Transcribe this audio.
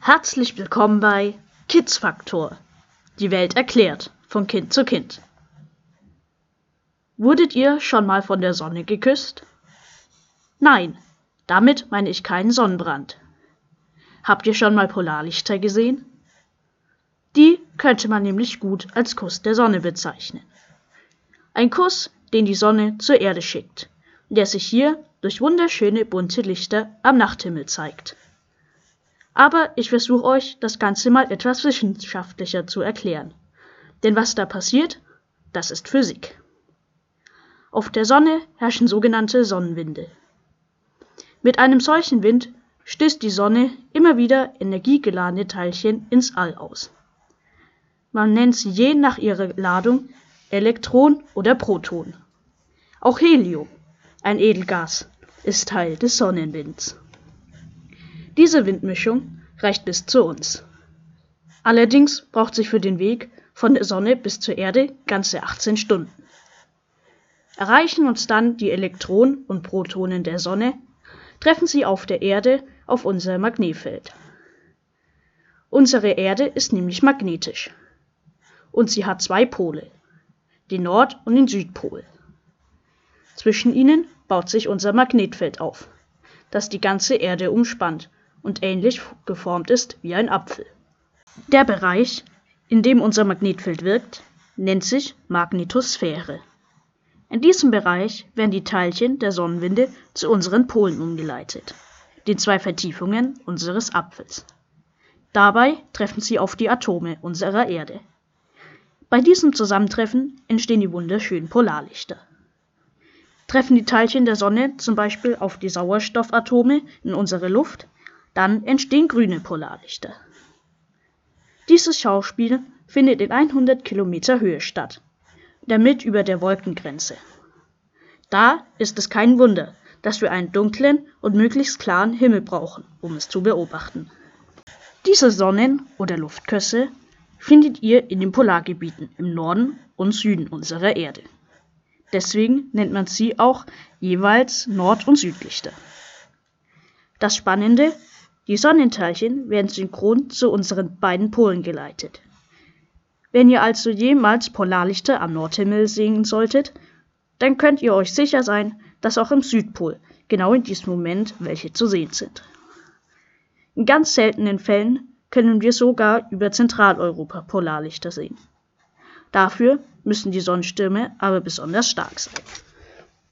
Herzlich willkommen bei Kids Faktor. Die Welt erklärt von Kind zu Kind. Wurdet ihr schon mal von der Sonne geküsst? Nein, damit meine ich keinen Sonnenbrand. Habt ihr schon mal Polarlichter gesehen? Die könnte man nämlich gut als Kuss der Sonne bezeichnen. Ein Kuss, den die Sonne zur Erde schickt, der sich hier durch wunderschöne bunte Lichter am Nachthimmel zeigt. Aber ich versuche euch das Ganze mal etwas wissenschaftlicher zu erklären. Denn was da passiert, das ist Physik. Auf der Sonne herrschen sogenannte Sonnenwinde. Mit einem solchen Wind stößt die Sonne immer wieder energiegeladene Teilchen ins All aus. Man nennt sie je nach ihrer Ladung Elektron oder Proton. Auch Helium, ein Edelgas, ist Teil des Sonnenwinds. Diese Windmischung reicht bis zu uns. Allerdings braucht sie für den Weg von der Sonne bis zur Erde ganze 18 Stunden. Erreichen uns dann die Elektronen und Protonen der Sonne, treffen sie auf der Erde auf unser Magnetfeld. Unsere Erde ist nämlich magnetisch und sie hat zwei Pole, den Nord- und den Südpol. Zwischen ihnen baut sich unser Magnetfeld auf, das die ganze Erde umspannt und ähnlich geformt ist wie ein Apfel. Der Bereich, in dem unser Magnetfeld wirkt, nennt sich Magnetosphäre. In diesem Bereich werden die Teilchen der Sonnenwinde zu unseren Polen umgeleitet, den zwei Vertiefungen unseres Apfels. Dabei treffen sie auf die Atome unserer Erde. Bei diesem Zusammentreffen entstehen die wunderschönen Polarlichter. Treffen die Teilchen der Sonne zum Beispiel auf die Sauerstoffatome in unserer Luft, dann entstehen grüne Polarlichter. Dieses Schauspiel findet in 100 Kilometer Höhe statt, damit über der Wolkengrenze. Da ist es kein Wunder, dass wir einen dunklen und möglichst klaren Himmel brauchen, um es zu beobachten. Diese Sonnen- oder Luftkösse findet ihr in den Polargebieten im Norden und Süden unserer Erde. Deswegen nennt man sie auch jeweils Nord- und Südlichter. Das Spannende die Sonnenteilchen werden synchron zu unseren beiden Polen geleitet. Wenn ihr also jemals Polarlichter am Nordhimmel sehen solltet, dann könnt ihr euch sicher sein, dass auch im Südpol genau in diesem Moment welche zu sehen sind. In ganz seltenen Fällen können wir sogar über Zentraleuropa Polarlichter sehen. Dafür müssen die Sonnenstürme aber besonders stark sein.